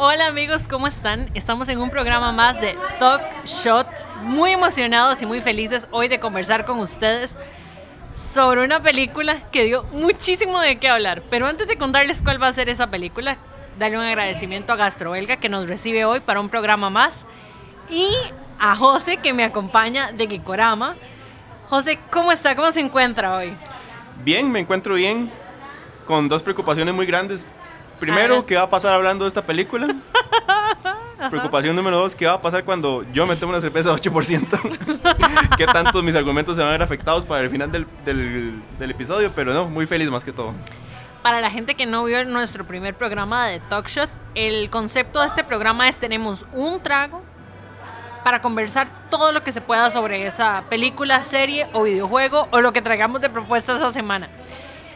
Hola amigos, ¿cómo están? Estamos en un programa más de Talk Shot, muy emocionados y muy felices hoy de conversar con ustedes sobre una película que dio muchísimo de qué hablar. Pero antes de contarles cuál va a ser esa película, darle un agradecimiento a Gastrobelga que nos recibe hoy para un programa más y a José que me acompaña de Gikorama. José, ¿cómo está? ¿Cómo se encuentra hoy? Bien, me encuentro bien, con dos preocupaciones muy grandes. Primero, ¿qué va a pasar hablando de esta película? Preocupación número dos, ¿qué va a pasar cuando yo me tomo una cerveza de 8%? ¿Qué tantos mis argumentos se van a ver afectados para el final del, del, del, episodio? Pero no, muy feliz más que todo. Para la gente que no vio nuestro primer programa de Talk Shot, el concepto de este programa es tenemos un trago para conversar todo lo que se pueda sobre esa película, serie o videojuego o lo que traigamos de propuestas esa semana.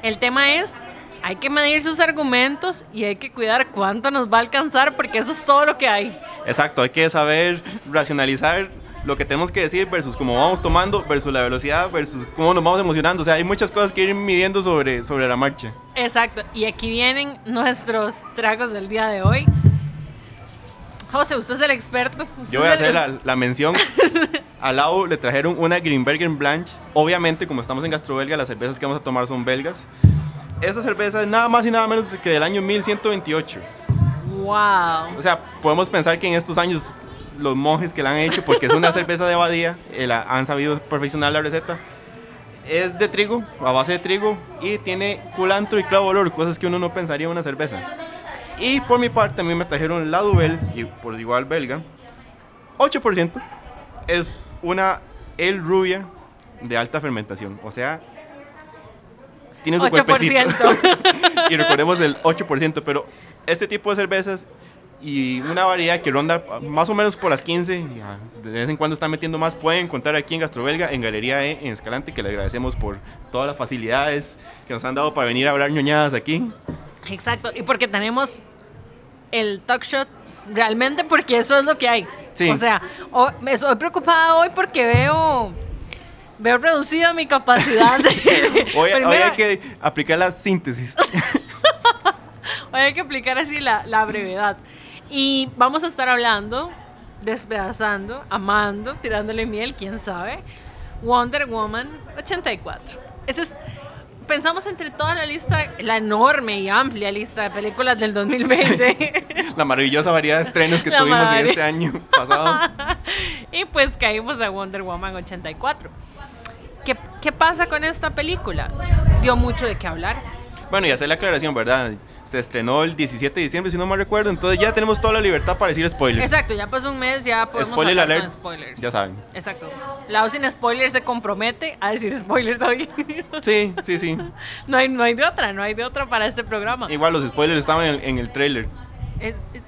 El tema es hay que medir sus argumentos y hay que cuidar cuánto nos va a alcanzar porque eso es todo lo que hay. Exacto, hay que saber racionalizar lo que tenemos que decir versus cómo vamos tomando, versus la velocidad, versus cómo nos vamos emocionando. O sea, hay muchas cosas que ir midiendo sobre, sobre la marcha. Exacto, y aquí vienen nuestros tragos del día de hoy. José, usted es el experto. Yo voy a hacer la, la, mención. Al lado le trajeron una Greenberger Blanche. Obviamente, como estamos en Gastrobelga, las cervezas que vamos a tomar son belgas. Esta cerveza es nada más y nada menos que del año 1128. ¡Wow! O sea, podemos pensar que en estos años los monjes que la han hecho, porque es una cerveza de abadía, eh, la, han sabido perfeccionar la receta. Es de trigo, a base de trigo, y tiene culantro y clavo olor, cosas que uno no pensaría en una cerveza. Y por mi parte, a mí me trajeron la Duvel, y por igual belga, 8%. Es una El Rubia de alta fermentación, o sea, tiene su 8%. y recordemos el 8%, pero este tipo de cervezas y una variedad que ronda más o menos por las 15, de vez en cuando están metiendo más, pueden encontrar aquí en Gastrobelga, en Galería E, en Escalante, que le agradecemos por todas las facilidades que nos han dado para venir a hablar ñoñadas aquí. Exacto, y porque tenemos el talk shot realmente porque eso es lo que hay. Sí. O sea, me estoy preocupada hoy porque veo veo reducida mi capacidad. De, hoy, hoy, hay que aplicar la síntesis. hoy hay que aplicar así la, la, brevedad. Y vamos a estar hablando, despedazando, amando, tirándole miel, quién sabe. Wonder Woman 84. Ese es, pensamos entre toda la lista, la enorme y amplia lista de películas del 2020. la maravillosa variedad de estrenos que la tuvimos en este año pasado. y pues caímos a Wonder Woman 84. ¿Qué, ¿Qué, pasa con esta película? Dio mucho de qué hablar. Bueno, y hacer la aclaración, ¿verdad? Se estrenó el 17 de diciembre, si no me recuerdo, entonces ya tenemos toda la libertad para decir spoilers. Exacto, ya pasó un mes, ya podemos Spoiler hablar alert, con spoilers. Ya saben. Exacto. Lau sin spoilers se compromete a decir spoilers hoy. Sí, sí, sí. No hay, no hay de otra, no hay de otra para este programa. Igual los spoilers estaban en, en el trailer. Es, es...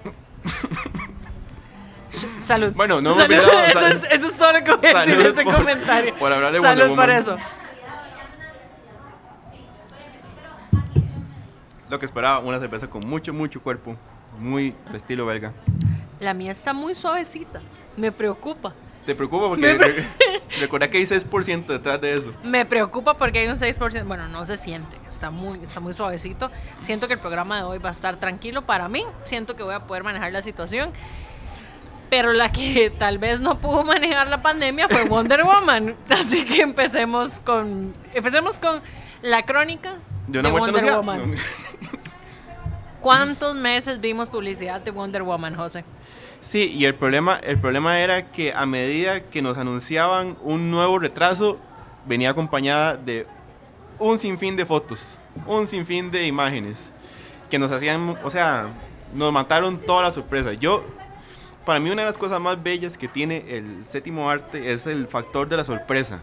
Salud. Bueno, no Salud. me olvidado, eso, sal- es, eso es todo lo que voy a decir en este por- comentario. por hablar de Salud Wonder por Woman. eso. Lo que esperaba, una cerveza con mucho, mucho cuerpo, muy estilo belga. La mía está muy suavecita. Me preocupa. ¿Te preocupa? Porque pre- re- recuerda que hay 6% detrás de eso. Me preocupa porque hay un 6%. Bueno, no se siente. Está muy, está muy suavecito. Siento que el programa de hoy va a estar tranquilo para mí. Siento que voy a poder manejar la situación. Pero la que tal vez no pudo manejar la pandemia fue Wonder Woman. Así que empecemos con. Empecemos con la crónica De una Wonder anunciada. Woman. ¿Cuántos meses vimos publicidad de Wonder Woman, José? Sí, y el problema, el problema era que a medida que nos anunciaban un nuevo retraso, venía acompañada de un sinfín de fotos, un sinfín de imágenes, que nos hacían, o sea, nos mataron toda la sorpresa. Yo, para mí una de las cosas más bellas que tiene el séptimo arte es el factor de la sorpresa.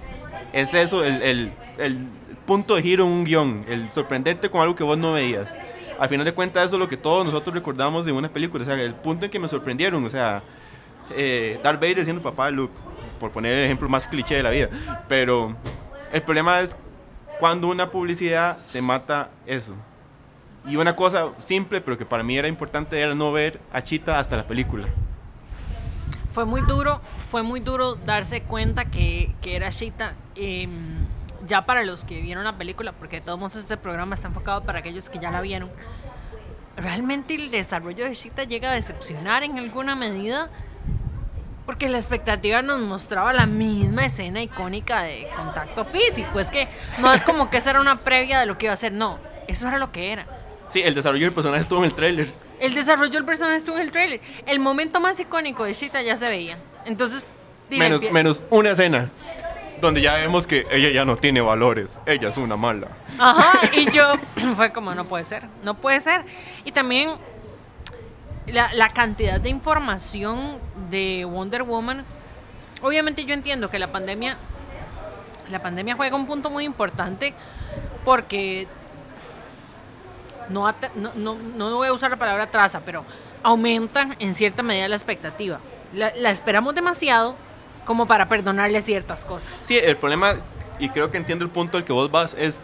Es eso, el, el, el punto de giro en un guion, el sorprenderte con algo que vos no veías. Al final de cuentas eso es lo que todos nosotros recordamos de una película, o sea, el punto en que me sorprendieron, o sea, eh, Darth Vader siendo papá de Luke, por poner el ejemplo más cliché de la vida, pero el problema es cuando una publicidad te mata eso. Y una cosa simple, pero que para mí era importante, era no ver a Chita hasta la película. Fue muy duro, fue muy duro darse cuenta que, que era Sheeta. eh, ya para los que vieron la película, porque de todos modos este programa está enfocado para aquellos que ya la vieron. realmente el desarrollo de Cheetah llega a decepcionar en alguna medida. Porque la expectativa nos mostraba la misma escena icónica de contacto físico. Es que no es como que esa era una previa de lo que iba a ser. No, eso era lo que era. Sí, el desarrollo del personaje estuvo en el tráiler. El desarrollo del personaje estuvo en el tráiler. El momento más icónico de Cheetah ya se veía. Entonces, Menos, menos una escena donde ya vemos que ella ya no tiene valores. Ella es una mala. Ajá, y yo fue como, no puede ser, no puede ser. Y también la, la cantidad de información de Wonder Woman. Obviamente yo entiendo que la pandemia, la pandemia juega un punto muy importante porque no, no, no, no voy a usar la palabra traza, pero aumenta en cierta medida la expectativa. La, la esperamos demasiado como para perdonarle ciertas cosas. Sí, el problema, y creo que entiendo el punto al que vos vas, es,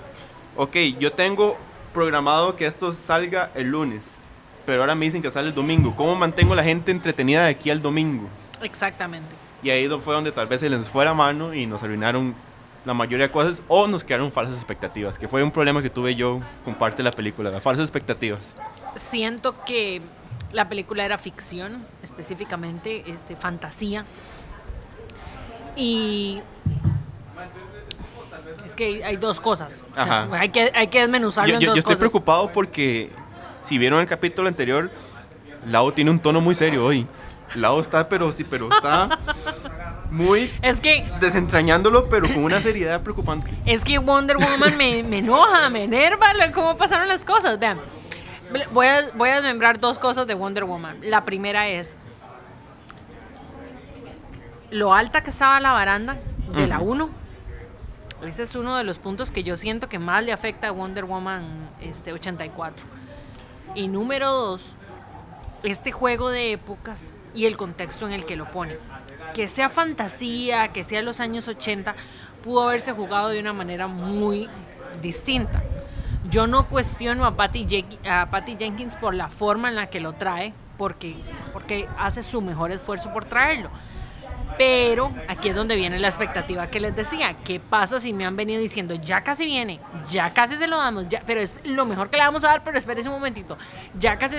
ok, yo tengo programado que esto salga el lunes, pero ahora me dicen que sale el domingo. ¿Cómo mantengo a la gente entretenida de aquí al domingo? Exactamente. Y ahí fue donde tal vez se les fue la mano y nos arruinaron la mayoría de cosas o nos quedaron falsas expectativas, que fue un problema que tuve yo con parte de la película, las falsas expectativas. siento que la película era ficción, específicamente este, fantasía. Y es que hay dos cosas. Ajá. Hay que, hay que desmenuzarlo Yo, en yo- dos yo estoy cosas. preocupado porque si vieron el capítulo anterior, Lau tiene un tono muy serio hoy. Lau está, pero sí, pero está muy Es que, desentrañándolo, pero con una seriedad preocupante. es que Wonder Woman me, me enoja, me enerva cómo pasaron las cosas. Vean, voy a, voy a desmembrar dos cosas de Wonder Woman. La primera es lo alta que estaba la baranda de la 1. Ese es uno de los puntos que yo siento que más le afecta a Wonder Woman este, 84. Y número dos, este juego de épocas y el contexto en el que lo pone. Que sea fantasía, que sea los años 80, pudo haberse jugado de una manera muy distinta. Yo no cuestiono a Patty, Jenkins por la forma en la que lo trae, porque, porque hace su mejor esfuerzo por traerlo. Pero aquí es donde viene la expectativa que les decía. ¿Qué pasa si me han venido diciendo, ya casi viene, ya casi se lo damos, ya, pero es lo mejor que le vamos a dar, pero espérese un momentito. Ya casi.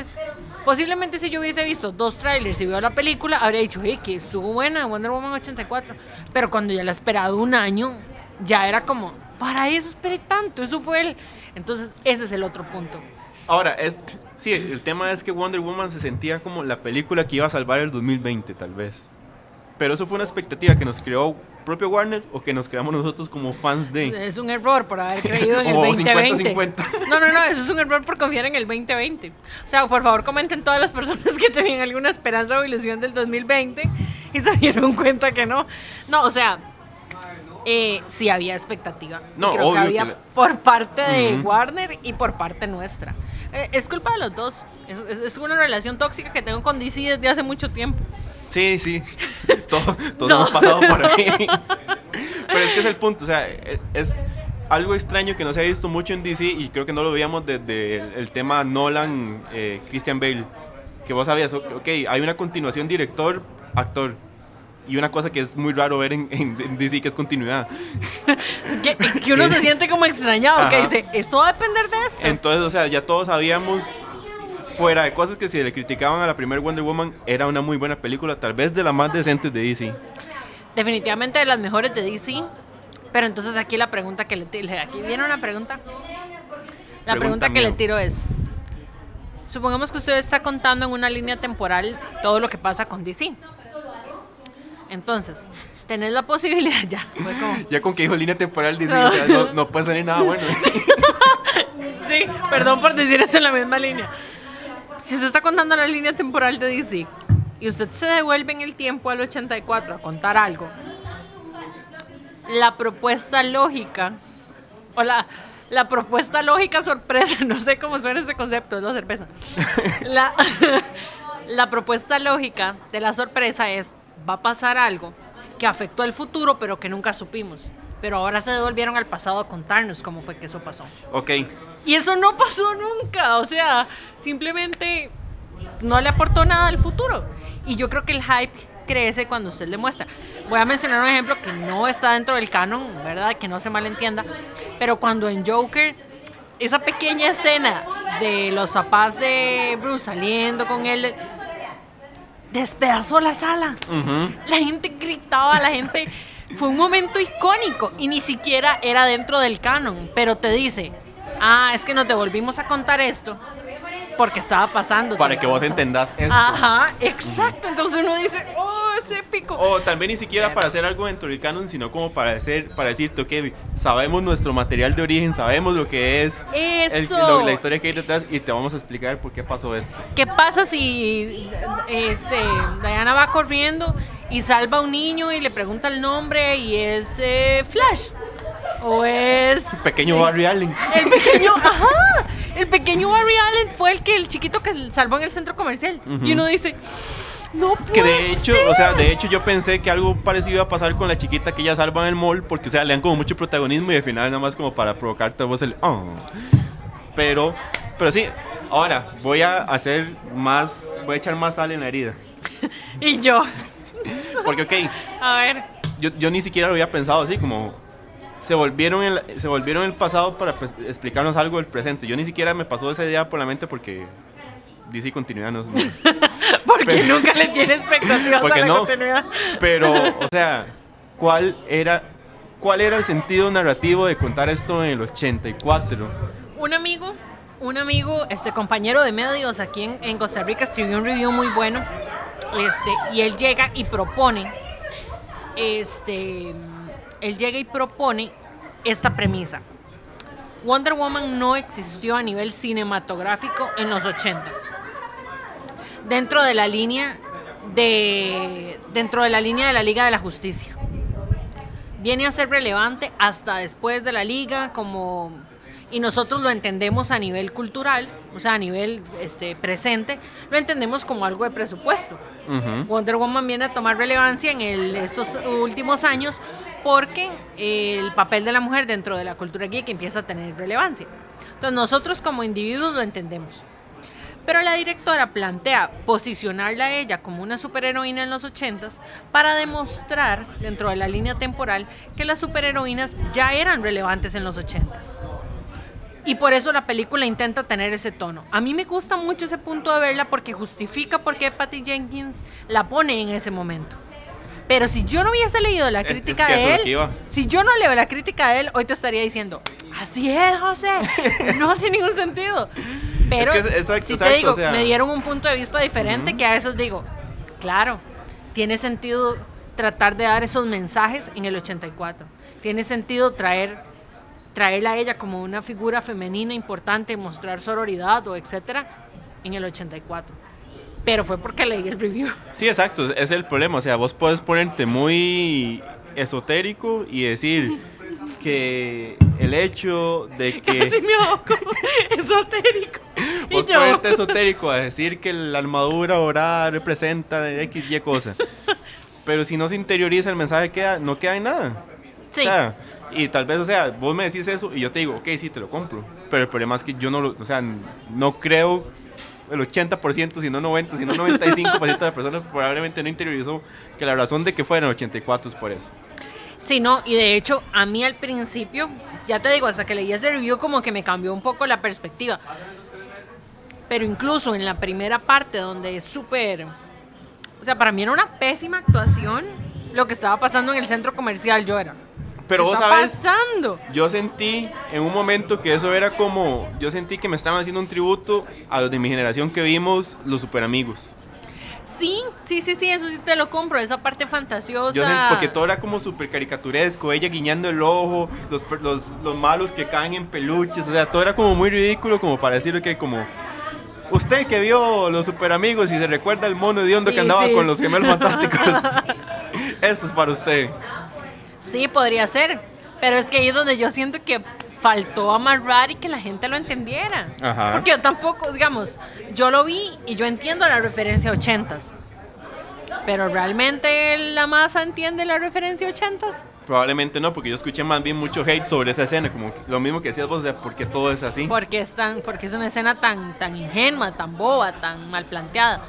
Posiblemente si yo hubiese visto dos trailers y veo la película, habría dicho, hey, que estuvo buena Wonder Woman 84. Pero cuando ya la he esperado un año, ya era como, para eso esperé tanto, eso fue el. Entonces, ese es el otro punto. Ahora, es, sí, el tema es que Wonder Woman se sentía como la película que iba a salvar el 2020, tal vez. Pero eso fue una expectativa que nos creó propio Warner o que nos creamos nosotros como fans de... Es un error por haber creído en el O 2020. 50-50. No, no, no, eso es un error por confiar en el 2020. O sea, por favor, comenten todas las personas que tenían alguna esperanza o ilusión del 2020 y se dieron cuenta que no. No, o sea, eh, sí había expectativa. No, creo que había que la- por parte de Ujú. Warner y por parte nuestra. Eh, es culpa de los dos. Es, es- es una relación tóxica que tengo con DC desde hace mucho tiempo. Sí, sí, todos, todos No. hemos pasado por ahí. Pero es que es el punto, o sea, es algo extraño que no se ha visto mucho en DC y creo que no lo veíamos desde el, el tema Nolan, eh, Christian Bale. Que vos sabías, ok, hay una continuación director-actor. Y una cosa que es muy raro ver en, en- en DC, que es continuidad. Que, que uno se siente como extrañado, que Ajá. dice, esto va a depender de esto. Entonces, o sea, ya todos sabíamos, fuera de cosas que si le criticaban a la primera Wonder Woman, era una muy buena película, tal vez de las más decentes de DC. Definitivamente de las mejores de DC. Pero entonces aquí la pregunta que le tiro, aquí viene una pregunta. La Pregunta pregunta que le tiro es, supongamos que usted está contando en una línea temporal todo lo que pasa con DC. Entonces, tenés la posibilidad, ya, como, Ya con que dijo línea temporal DC, o sea, no, no puede salir nada bueno. sí, perdón por decir eso en la misma línea. Si usted está contando la línea temporal de DC y usted se devuelve en el tiempo al 84 a contar algo, la propuesta lógica, o la, la propuesta lógica sorpresa, no sé cómo suena ese concepto, es la cerveza. La, la propuesta lógica de la sorpresa es, va a pasar algo que afectó al futuro, pero que nunca supimos. Pero ahora se devolvieron al pasado a contarnos cómo fue que eso pasó. ok, Y eso no pasó nunca, o sea, simplemente no le aportó nada al futuro. Y yo creo que el hype crece cuando usted le muestra. Voy a mencionar un ejemplo que no está dentro del canon, ¿verdad? Que no se malentienda. Pero cuando en Joker esa pequeña escena de los papás de Bruce saliendo con él despedazó la sala. La gente gritaba, la gente... Fue un momento icónico y ni siquiera era dentro del canon, pero te dice, ah, es que nos devolvimos a contar esto porque estaba pasando. Para que vos cosa". entendás esto. Ajá, exacto. Entonces uno dice, oh, es épico. O tal vez ni siquiera para hacer algo dentro del canon, sino como para, hacer, para decirte, ok, sabemos nuestro material de origen, sabemos lo que es el- Eso. lo- la historia que hay detrás y te vamos a explicar por qué pasó esto. ¿Qué pasa si este, Diana va corriendo y salva a un niño y le pregunta el nombre y es eh, Flash? O es... Pequeño Barry Allen. El pequeño, ajá, el pequeño Barry Allen fue el que el chiquito que salvó en el centro comercial. Y uno dice, no puede Que de hecho, ser". o sea, de hecho yo pensé que algo parecido iba a pasar con la chiquita que ella salva en el mall, porque o sea, le dan como mucho protagonismo y al final nada más como para provocarte a vos el oh. Pero, pero sí, ahora voy a hacer más, voy a echar más sal en la herida. Y yo, Porque ok, a ver, yo, yo ni siquiera lo había pensado así, como se volvieron el, se volvieron el pasado para pues, explicarnos algo del presente. Yo ni siquiera me pasó esa idea por la mente porque DC continuidad no, no- porque Pero- nunca le tiene expectativas a la no. continuidad. Pero, o sea, ¿cuál era, ¿cuál era el sentido narrativo de contar esto en el 84? Un amigo, un amigo, este compañero de medios aquí en, en Costa Rica escribió un review muy bueno. Este, y él llega y propone, este, él llega y propone esta premisa. Wonder Woman no existió a nivel cinematográfico en los 80s. Dentro de la línea de dentro de la línea de la Liga de la Justicia. Viene a ser relevante hasta después de la liga como y nosotros lo entendemos a nivel cultural, o sea, a nivel este, presente, lo entendemos como algo de presupuesto. Wonder Woman viene a tomar relevancia en el- estos últimos años porque el papel de la mujer dentro de la cultura geek empieza a tener relevancia. Entonces nosotros como individuos lo entendemos. Pero la directora plantea posicionarla a ella como una superheroína en los 80s para demostrar, dentro de la línea temporal, que las superheroínas ya eran relevantes en los 80s. Y por eso la película intenta tener ese tono. A mí me gusta mucho ese punto de verla porque justifica por qué Patty Jenkins la pone en ese momento. Pero si yo no hubiese leído la crítica es que eso de él, si yo no leo la crítica de él, hoy te estaría diciendo, así es, José, no tiene ningún sentido. Pero Es que es- exacto, si exacto, te digo, o sea- me dieron un punto de vista diferente que a veces digo, claro, tiene sentido tratar de dar esos mensajes en el 84. Tiene sentido traer traerla a ella como una figura femenina importante, mostrar sororidad o etcétera en el 84. Pero fue porque leí el review. Sí, exacto, es el problema. O sea, vos puedes ponerte muy esotérico y decir que el hecho de que... Casi me ahogo, esotérico. Y Vos yo, ponerte esotérico a decir que la armadura dorada representa X, Y cosa. Pero si no se interioriza el mensaje, queda, no queda en nada. sí, O sea, y tal vez, o sea, vos me decís eso y yo te digo, ok, sí, te lo compro. Pero el problema es que yo no lo, o sea, no creo el 80%, si no 90%, si no 95% de personas probablemente no interiorizó que la razón de que fuera el 84 es por eso. Sí, no, y de hecho, a mí al principio, ya te digo, hasta que leí ese review, como que me cambió un poco la perspectiva. Pero incluso en la primera parte, donde es súper. O sea, para mí era una pésima actuación lo que estaba pasando en el centro comercial. Yo era. Pero ¿qué vos está sabes, pasando? yo sentí en un momento que eso era como, yo sentí que me estaban haciendo un tributo a los de mi generación que vimos los super amigos. Sí, sí, sí, sí, eso sí te lo compro, esa parte fantasiosa. Yo sé, porque todo era como súper caricaturesco, ella guiñando el ojo, los, los, los malos que caen en peluches, o sea, todo era como muy ridículo como para decir que como... Usted que vio los super amigos y se recuerda el mono de hondo que andaba sí, con sí. los gemelos fantásticos. Eso es para usted. Sí, podría ser. Pero es que ahí es donde yo siento que faltó amarrar y que la gente lo entendiera. Ajá. Porque yo tampoco, digamos, yo lo vi y yo entiendo la referencia a ochentas. Pero realmente la masa entiende la referencia a ochentas. Probablemente no, porque yo escuché más bien mucho hate sobre esa escena, como lo mismo que decías vos, o sea, porque todo es así. Porque es, tan, porque es una escena tan, tan ingenua, tan boba, tan mal planteada.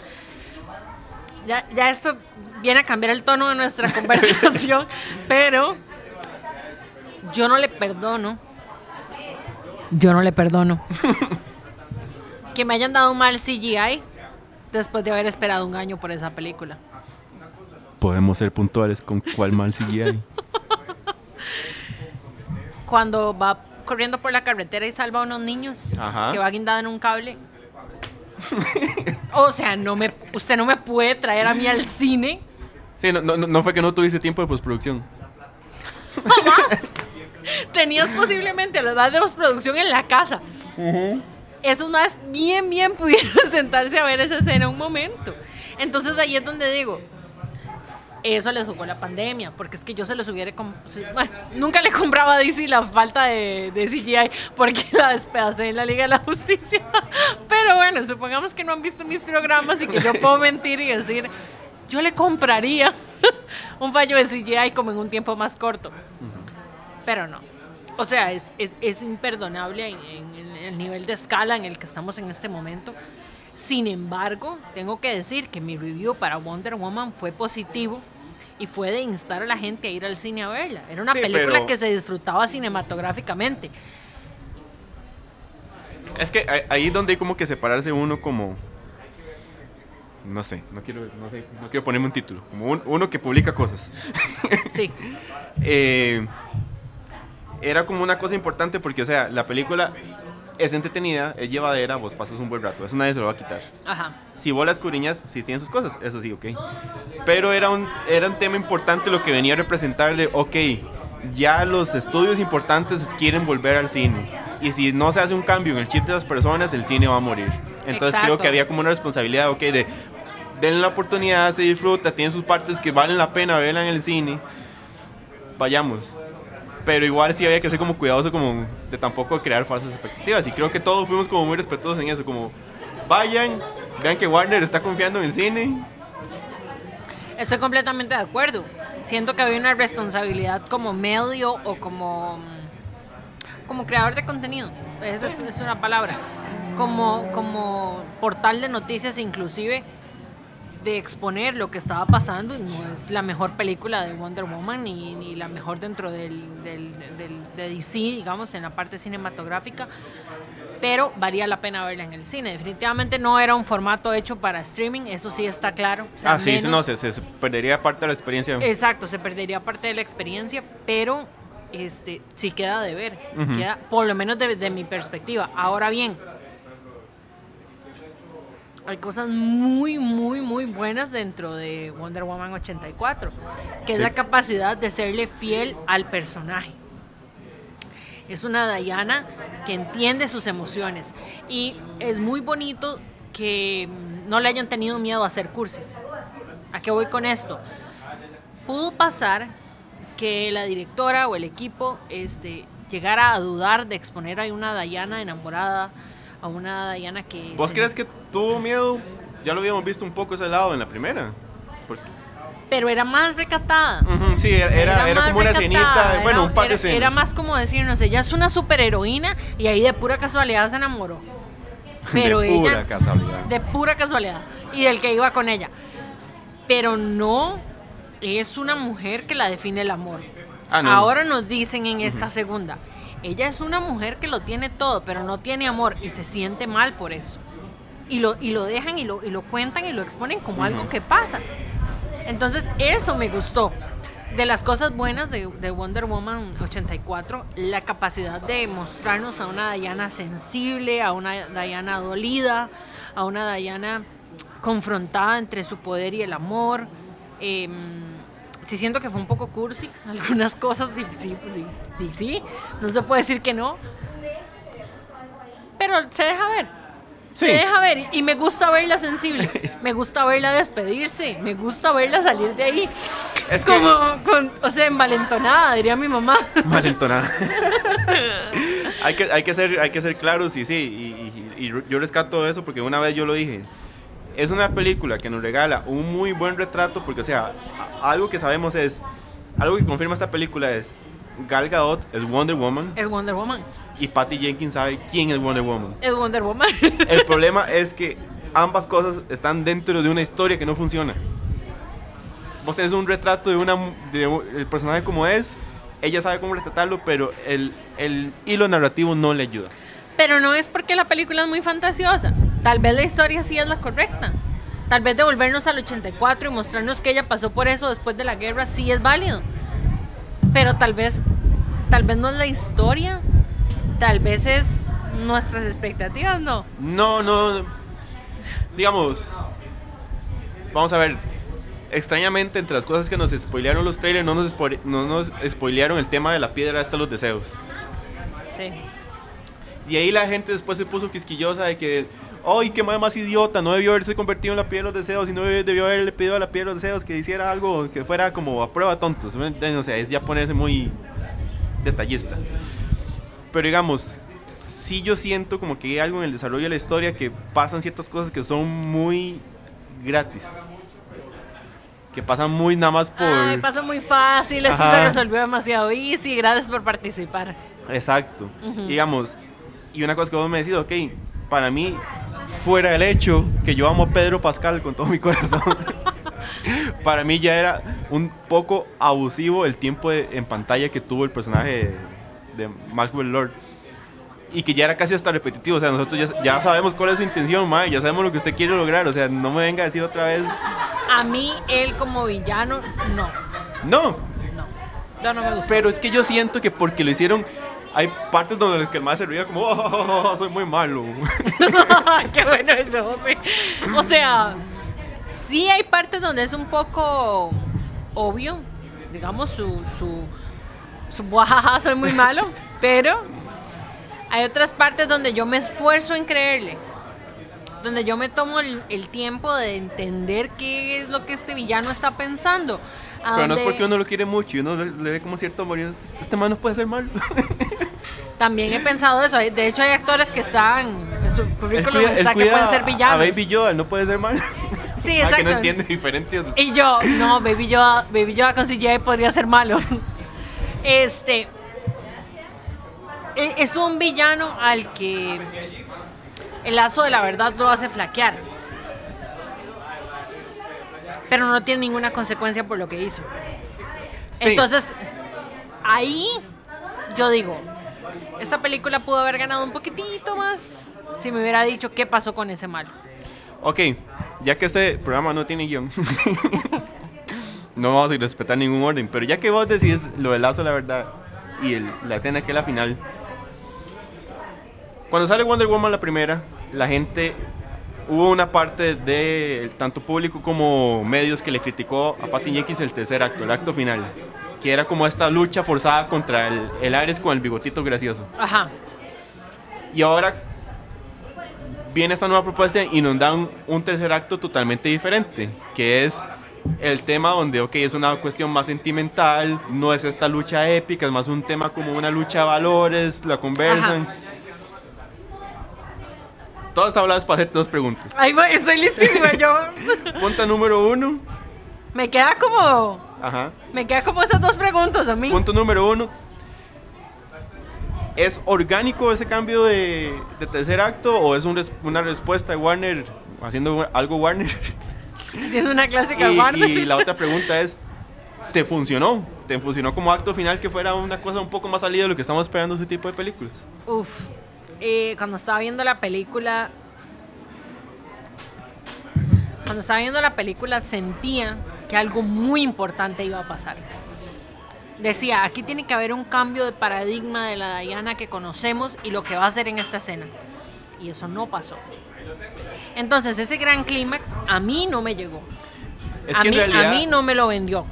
Ya, ya esto viene a cambiar el tono de nuestra conversación, pero yo no le perdono Yo no le perdono. que me hayan dado un mal CGI después de haber esperado un año por esa película. Podemos ser puntuales con cuál mal CGI. Cuando va corriendo por la carretera y salva a unos niños Ajá. que va guindado en un cable. O sea, no me, usted no me puede traer a mí al cine. Sí, no, no, no fue que no tuviste tiempo de postproducción. Tenías posiblemente la edad de postproducción en la casa. Esos más bien, bien pudieron sentarse a ver esa escena un momento. Entonces ahí es donde digo, eso les jugó la pandemia, porque es que yo se los hubiera... Bueno, nunca le compraba a DC la falta de, CGI porque la despedacé en la Liga de la Justicia. Pero bueno, supongamos que no han visto mis programas y que yo puedo mentir y decir, yo le compraría un fallo de CGI como en un tiempo más corto. Pero no. O sea, es, es, imperdonable en- en el nivel de escala en el que estamos en este momento. Sin embargo, tengo que decir que mi review para Wonder Woman fue positivo y fue de instar a la gente a ir al cine a verla. Era una Sí, película pero- que se disfrutaba cinematográficamente. Es que ahí- ahí es donde hay como que separarse uno como... No sé, no quiero, no sé, no quiero ponerme un título. Como un- uno que publica cosas. Sí, Eh, era como una cosa importante porque, o sea, la película es entretenida, es llevadera, vos pasas un buen rato. Eso nadie se lo va a quitar. ajá. Si vos la escudriñas, sí tienen sus cosas, eso sí, ok. Pero era un, era un tema importante lo que venía a representar de, ok, ya los estudios importantes quieren volver al cine. Y si no se hace un cambio en el chip de las personas, el cine va a morir. Entonces creo que había como una responsabilidad, ok, de denle la oportunidad, se disfruta, tiene sus partes que valen la pena verla en el cine. Vayamos. Pero igual sí había que ser como cuidadoso como de tampoco crear falsas expectativas. Y creo que todos fuimos como muy respetuosos en eso, como vayan, vean que Warner está confiando en el cine. Estoy completamente de acuerdo. Siento que había una responsabilidad como medio o como, como creador de contenido. Esa es, es una palabra. Como, como portal de noticias inclusive de exponer lo que estaba pasando. No es la mejor película de Wonder Woman ni, ni la mejor dentro del, del- del- de DC, digamos, en la parte cinematográfica. Pero valía la pena verla en el cine. Definitivamente no era un formato hecho para streaming, eso sí está claro. O sea, ah, sí, menos- no, se, se perdería parte de la experiencia. Exacto, se perdería parte de la experiencia, pero este sí queda de ver, queda, por lo menos desde mi perspectiva. Ahora bien, hay cosas muy, muy, muy buenas dentro de Wonder Woman 84, que es Sí. la capacidad de serle fiel al personaje. Es una Diana que entiende sus emociones y es muy bonito que no le hayan tenido miedo a hacer cursis. ¿A qué voy con esto? Pudo pasar que la directora o el equipo este, llegara a dudar de exponer a una Diana enamorada, a una Diana que... ¿Vos crees que tuvo miedo? Ya lo habíamos visto un poco ese lado en la primera. Porque- Pero era más recatada. Sí, era, era, como una escenita, bueno, un par de escenas. Era más como decirnos, ella es una superheroína y ahí de pura casualidad se enamoró. Pero de ella... pura casualidad. De pura casualidad. Y del que iba con ella. Pero no es una mujer que la define el amor. Ah, no. Ahora nos dicen en esta segunda. Ella es una mujer que lo tiene todo, pero no tiene amor y se siente mal por eso. Y lo, y lo dejan y lo, y lo cuentan y lo exponen como algo que pasa. Entonces, eso me gustó. De las cosas buenas de, de Wonder Woman 84, la capacidad de mostrarnos a una Diana sensible, a una Diana dolida, a una Diana confrontada entre su poder y el amor. Em, sí siento que fue un poco cursi, algunas cosas sí, sí, pues sí, sí, sí, no se puede decir que no. Pero se deja ver. Sí. Se deja ver y me gusta verla sensible. Me gusta verla despedirse. Me gusta verla salir de ahí. Es que- como, con, o sea, envalentonada, diría mi mamá. Malentonada. hay, que, hay, que ser, hay que ser claros y sí, y, y- y yo rescato eso porque una vez yo lo dije. Es una película que nos regala un muy buen retrato porque, o sea, algo que sabemos es, algo que confirma esta película es, Gal Gadot es Wonder Woman Es Wonder Woman. y Patty Jenkins sabe quién es Wonder Woman. Es Wonder Woman. El problema es que ambas cosas están dentro de una historia que no funciona. Vos tenés un retrato de una de el personaje como es ella sabe cómo retratarlo, pero el, el hilo narrativo no le ayuda. Pero no es porque la película es muy fantasiosa. Tal vez la historia sí es la correcta. Tal vez devolvernos al 84 y mostrarnos que ella pasó por eso después de la guerra sí es válido. Pero tal vez, tal vez no es la historia. Tal vez es nuestras expectativas, ¿no? No, no. Digamos, vamos a ver. Extrañamente, entre las cosas que nos spoilearon los trailers, no nos, spo- no nos spoilearon el tema de la piedra hasta los deseos. Sí. Y ahí la gente después se puso quisquillosa de que, ¡ay, qué madre más idiota! No debió haberse convertido en la piedra de los deseos y no debió haberle pedido a la piedra de los deseos que hiciera algo que fuera como a prueba tontos. O sea, es ya ponerse muy detallista. Pero digamos, sí yo siento como que hay algo en el desarrollo de la historia que pasan ciertas cosas que son muy gratis. Que pasan muy nada más por... Ay, pasa muy fácil, esto Ajá. se resolvió demasiado easy, gracias por participar. Exacto. Digamos, y una cosa que vos me decís, ok, para mí, fuera el hecho que yo amo a Pedro Pascal con todo mi corazón, para mí ya era un poco abusivo el tiempo de- en pantalla que tuvo el personaje de, de Maxwell Lord. Y que ya era casi hasta repetitivo, o sea, nosotros ya, ya sabemos cuál es su intención, mae, ya sabemos lo que usted quiere lograr, o sea, no me venga a decir otra vez, A mí, él como villano, no. no, No. No, no me gusta. Pero es que yo siento que porque lo hicieron, hay partes donde el que más se ría como, "Oh, soy muy malo. Qué bueno eso, José. O sea, sí hay partes donde es un poco obvio, digamos, su, su, su "Buajaja, soy muy malo, pero hay otras partes donde yo me esfuerzo en creerle, donde yo me tomo el, el tiempo de entender qué es lo que este villano está pensando. Pero no es porque uno lo quiere mucho y uno le, le ve como cierto amor y uno, este, este man no puede ser malo. También he pensado eso. De hecho, hay actores que están en su currículum cuida, él está que pueden ser a villanos. Baby Yoda, no puede ser malo. Sí, exacto. que no entiende diferencias. Y yo, no, Baby Yoda, Baby Yoda con CGI podría ser malo. Este. e- Es un villano al que el lazo de la verdad lo hace flaquear. Pero no tiene ninguna consecuencia por lo que hizo. Sí. Entonces, ahí yo digo, esta película pudo haber ganado un poquitito más si me hubiera dicho qué pasó con ese malo. Ok, ya que este programa no tiene guion, no vamos a respetar ningún orden, pero ya que vos decís lo del lazo la verdad y el- la escena que es la final, cuando sale Wonder Woman la primera, la gente, hubo una parte de tanto público como medios que le criticó a Patty Jenkins el tercer acto, el acto final, que era como esta lucha forzada contra el, el Ares con el bigotito gracioso. Ajá. Y ahora viene esta nueva propuesta y nos dan un tercer acto totalmente diferente, que es el tema donde, ok, es una cuestión más sentimental, no es esta lucha épica, es más un tema como una lucha de valores, la conversan. Está hablado es para hacerte dos preguntas. Voy, estoy listísima yo. Punta número uno, Me queda como. Ajá. Me queda como esas dos preguntas a mí. Punto número uno. ¿Es orgánico ese cambio de, de tercer acto o es un res- una respuesta de Warner haciendo algo Warner? Haciendo una clásica y, Warner. y la otra pregunta es, ¿te funcionó? ¿Te funcionó como acto final que fuera una cosa un poco más salida de lo que estamos esperando ese tipo de películas? Uf. eh, cuando estaba viendo la película. Cuando estaba viendo la película sentía que algo muy importante iba a pasar. Decía, aquí tiene que haber un cambio de paradigma de la Diana que conocemos y lo que va a hacer en esta escena. Y eso no pasó. Entonces, ese gran clímax a mí no me llegó. Es a, que mí, realidad- a mí no me lo vendió.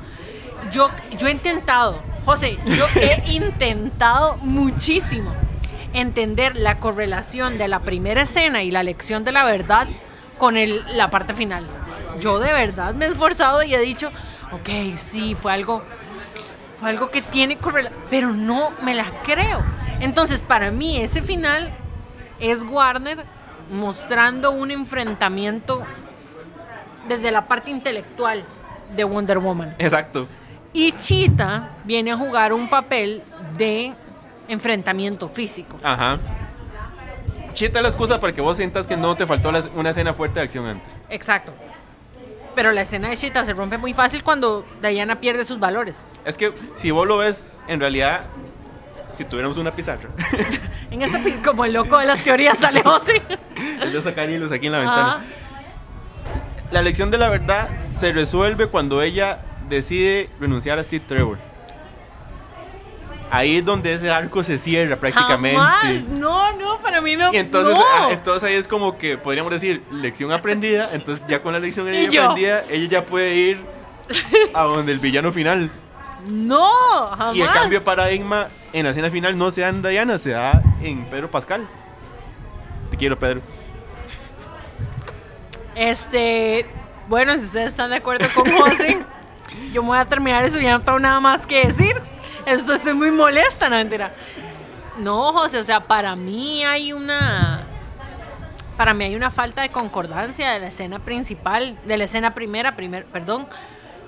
Yo, yo he intentado, José, yo he intentado muchísimo entender la correlación de la primera escena y la lección de la verdad con el- la parte final. Yo de verdad me he esforzado y he dicho, ok, sí, fue algo, fue algo que tiene correlación, pero no me la creo. Entonces, para mí, ese final es Warner mostrando un enfrentamiento desde la parte intelectual de Wonder Woman. Exacto. Y Cheetah viene a jugar un papel de enfrentamiento físico. Ajá. Chita la excusa para que vos sientas que no te faltó una escena fuerte de acción antes. Exacto. Pero la escena de Cheetah se rompe muy fácil cuando Diana pierde sus valores. Es que si vos lo ves, en realidad, si tuviéramos una pizarra, En este, pi- como el loco de las teorías sale José. yo sacaría hilos aquí en la Ajá. ventana. La lección de la verdad se resuelve cuando ella decide renunciar a Steve Trevor. Ahí es donde ese arco se cierra prácticamente. Jamás. No, no, para mí no. Y entonces, no. ah, entonces ahí es como que podríamos decir lección aprendida. Entonces ya con la lección yo. aprendida, ella ya puede ir a donde el villano final. No, jamás. Y el cambio de paradigma en la escena final no se da en Diana, se da en Pedro Pascal. Te quiero, Pedro. Este, bueno, si ustedes están de acuerdo con José, yo me voy a terminar eso, ya no tengo nada más que decir. Esto estoy muy molesta, no mentira. No, José, o sea, para mí hay una para mí hay una falta de concordancia de la escena principal, de la escena primera, primer, perdón,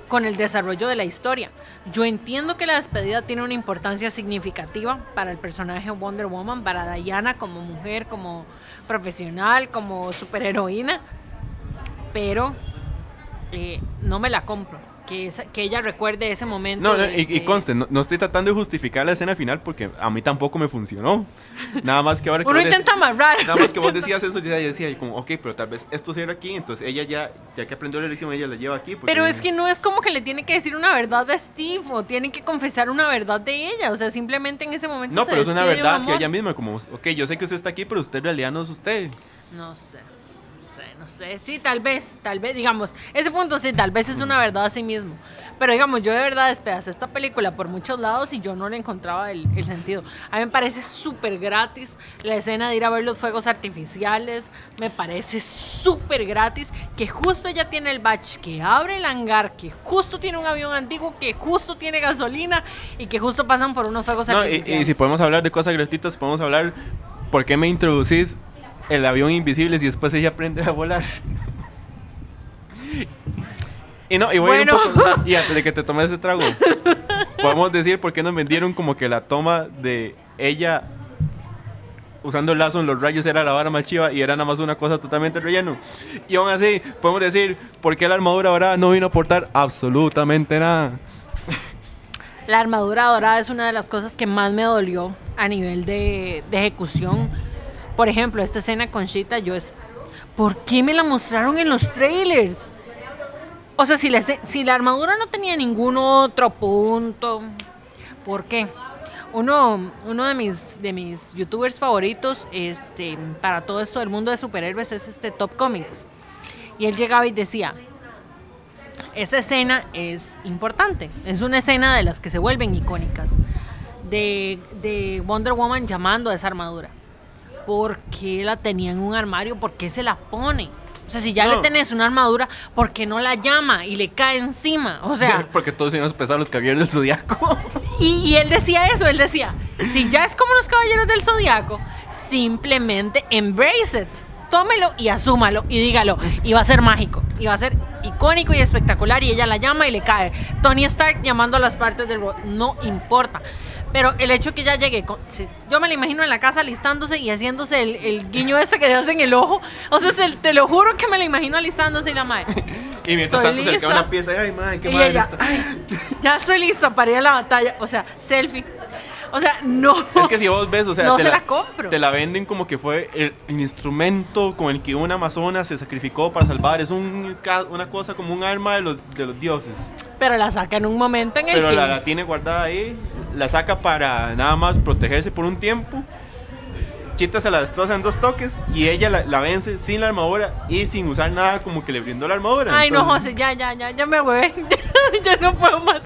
con el desarrollo de la historia. Yo entiendo que la despedida tiene una importancia significativa para el personaje Wonder Woman, para Diana como mujer, como profesional, como superheroína, pero eh, no me la compro. Que, esa- que ella recuerde ese momento. No, no, de- y, y conste, no, no estoy tratando de justificar la escena final porque a mí tampoco me funcionó. Nada más que ahora que Uno dec- intenta amarrar. Nada más que vos decías eso, yo decía como, ok, pero tal vez esto cierra aquí, entonces ella ya, ya que aprendió la lección, ella la lleva aquí. porque- Pero es que no es como que le tiene que decir una verdad a Steve o tiene que confesar una verdad de ella. O sea, simplemente en ese momento. No, se pero es una de un verdad hacia amor. ella misma, como, ok, yo sé que usted está aquí, pero usted en realidad no es usted. No sé, no sé. Sí, tal vez, tal vez, digamos, ese punto sí, tal vez es una verdad a sí mismo. Pero digamos, yo de verdad despedacé esta película por muchos lados y yo no le encontraba el, el sentido. A mí me parece súper gratis la escena de ir a ver los fuegos artificiales. Me parece súper gratis que justo ella tiene el batch, que abre el hangar, que justo tiene un avión antiguo, que justo tiene gasolina y que justo pasan por unos fuegos No, y, artificiales. y si podemos hablar de cosas gratuitas, podemos hablar por qué me introducís el avión invisible si después ella aprende a volar. Y no, y voy a ir Bueno. un poco. Y antes de que te tomes ese trago, podemos decir por qué nos vendieron como que la toma de ella usando el lazo en los rayos era la vara más chiva y era nada más una cosa totalmente relleno. Y aún así, podemos decir por qué la armadura ahora no vino a aportar absolutamente nada. La armadura dorada es una de las cosas que más me dolió a nivel de, de ejecución. Por ejemplo, esta escena con Shita, yo es. ¿Por qué me la mostraron en los trailers? O sea, si la, si la armadura no tenía ningún otro punto, ¿por qué? Uno, uno de, mis, de mis youtubers favoritos este, para todo esto del mundo de superhéroes es este Top Comics. Y él llegaba y decía, esa escena es importante. Es una escena de las que se vuelven icónicas. De, de Wonder Woman llamando a esa armadura. ¿Por qué la tenía en un armario? ¿Por qué se la pone? O sea, si ya No. le tenés una armadura, ¿por qué no la llama y le cae encima? O sea, Porque todos íbamos a pesar los caballeros del zodiaco. y, y él decía eso, él decía, si ya es como los caballeros del zodiaco, simplemente embrace it. Tómelo y asúmalo y dígalo. Y va a ser mágico. Y va a ser icónico y espectacular. Y ella la llama y le cae. Tony Stark llamando a las partes del robot. No importa. Pero el hecho que ella llegue, con- yo me la imagino en la casa alistándose y haciéndose el, el guiño este que te hacen el ojo. O sea, se- te lo juro que me la imagino alistándose y la madre. Y mientras Estoy tanto se lista. queda una pieza ay, madre, qué madre ella, está. "Ay, ya estoy lista para ir a la batalla. O sea, selfie. O sea, no. Es que si vos ves, o sea, No te se la compro. Te la venden como que fue el, el instrumento con el que una amazona se sacrificó para salvar. Es un, una cosa como un arma de los, de los dioses. Pero la saca en un momento en el Pero que. la, la tiene guardada ahí, la saca para nada más protegerse por un tiempo. Chita se la destroza en dos toques y ella la, la vence sin la armadura y sin usar nada como que le brindó la armadura. Ay, no, José, ya, ya, ya, ya me hueve. ya no puedo más.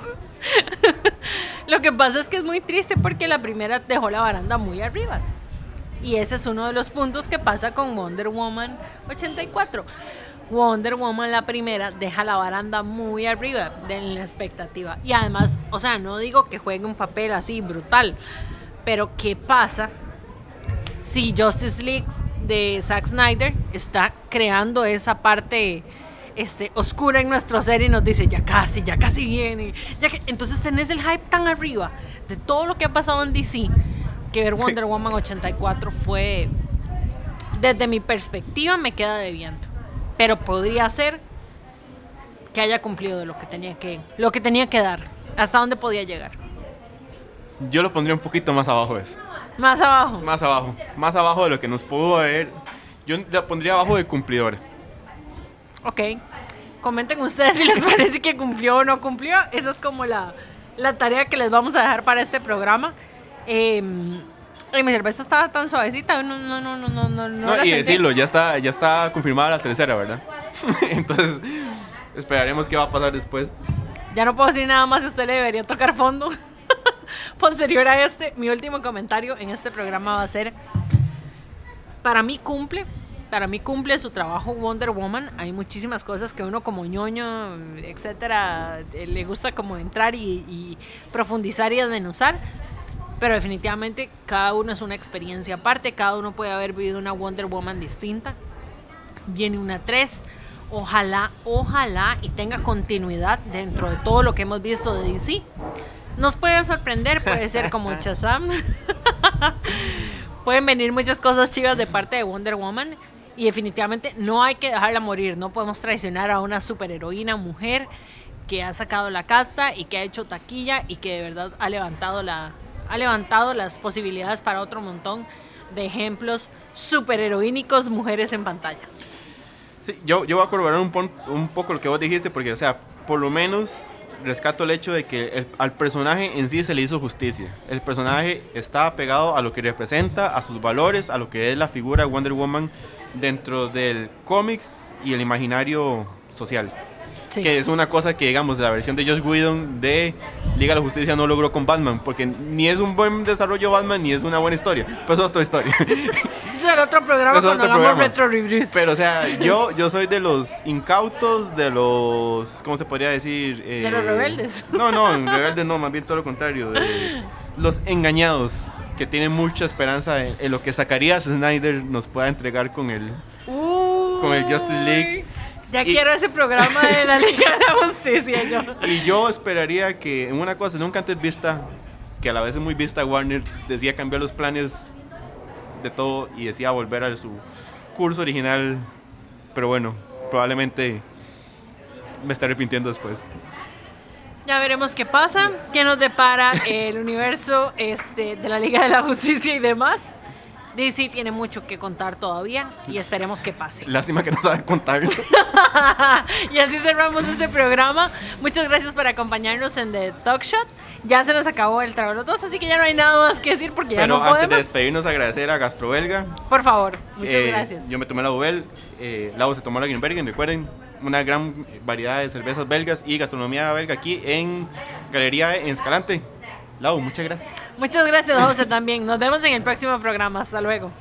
Lo que pasa es que es muy triste porque la primera dejó la baranda muy arriba. Y ese es uno de los puntos que pasa con Wonder Woman 84. Wonder Woman la primera deja la baranda muy arriba de la expectativa. Y además, o sea, no digo que juegue un papel así brutal, pero ¿qué pasa si Justice League de Zack Snyder está creando esa parte este, oscura en nuestro ser y nos dice, ya casi, ya casi viene. Ya que, entonces tenés el hype tan arriba de todo lo que ha pasado en DC, que ver Wonder Woman 84 fue, desde mi perspectiva, me queda debiendo. Pero podría ser que haya cumplido lo que tenía que, lo que tenía que dar, hasta dónde podía llegar. Yo lo pondría un poquito más abajo eso. Más abajo. Más abajo. Más abajo de lo que nos pudo haber. Yo la pondría abajo de cumplidor. Ok. Comenten ustedes si les parece que cumplió o no cumplió. Esa es como la, la tarea que les vamos a dejar para este programa. Eh, mi cerveza estaba tan suavecita, no, no, no, no, no, no. no la y sentí. decirlo, ya está, ya está confirmada la tercera, ¿verdad? Entonces, esperaremos qué va a pasar después. Ya no puedo decir nada más, usted le debería tocar fondo. Posterior a este, mi último comentario en este programa va a ser, para mí cumple, para mí cumple su trabajo Wonder Woman. Hay muchísimas cosas que uno como ñoño, etcétera, le gusta como entrar y, y profundizar y desmenuzar. Pero definitivamente cada uno es una experiencia aparte, cada uno puede haber vivido una Wonder Woman distinta. Viene una 3, ojalá, ojalá y tenga continuidad dentro de todo lo que hemos visto de DC. Nos puede sorprender, puede ser como Shazam. Pueden venir muchas cosas chivas de parte de Wonder Woman y definitivamente no hay que dejarla morir, no podemos traicionar a una superheroína mujer que ha sacado la casta y que ha hecho taquilla y que de verdad ha levantado la ha levantado las posibilidades para otro montón de ejemplos superheroínicos mujeres en pantalla. Sí, yo, yo voy a corroborar un, pon- un poco lo que vos dijiste, porque, o sea, por lo menos rescato el hecho de que el- al personaje en sí se le hizo justicia. El personaje está apegado a lo que representa, a sus valores, a lo que es la figura de Wonder Woman dentro del cómics y el imaginario social. Sí. Que es una cosa que, digamos, la versión de Josh Whedon de Liga de la Justicia no logró con Batman, porque ni es un buen desarrollo Batman, ni es una buena historia. Pero es otra historia. Es el otro programa es cuando otro hagamos programa. retro reviews. Pero, o sea, yo, yo soy de los incautos, de los. ¿Cómo se podría decir? Eh, De los rebeldes. No, no, rebeldes no, más bien todo lo contrario. De los engañados, que tienen mucha esperanza en, en lo que Zacarías Snyder nos pueda entregar con el. Con el Justice League. Ya Y- quiero ese programa de la Liga de la Justicia yo. Y yo esperaría que en una cosa nunca antes vista, que a la vez es muy vista, Warner decía cambiar los planes de todo y decía volver a su curso original. Pero bueno, probablemente me esté arrepintiendo después. Ya veremos qué pasa, qué nos depara el universo este, de la Liga de la Justicia y demás. DC tiene mucho que contar todavía y esperemos que pase. Lástima que no sabe contarlo. y así cerramos este programa. Muchas gracias por acompañarnos en The Talk Shot. Ya se nos acabó el trago los dos, así que ya no hay nada más que decir porque ya Pero no antes de podemos. despedirnos, agradecer a Gastrobelga. Por favor, muchas Eh, gracias. Yo me tomé la Bubel, eh, Lau se tomó la Grimbergen, recuerden, una gran variedad de cervezas belgas y gastronomía belga aquí en Galería en Escalante. Muchas gracias. Muchas gracias, José, también. Nos vemos en el próximo programa. Hasta luego.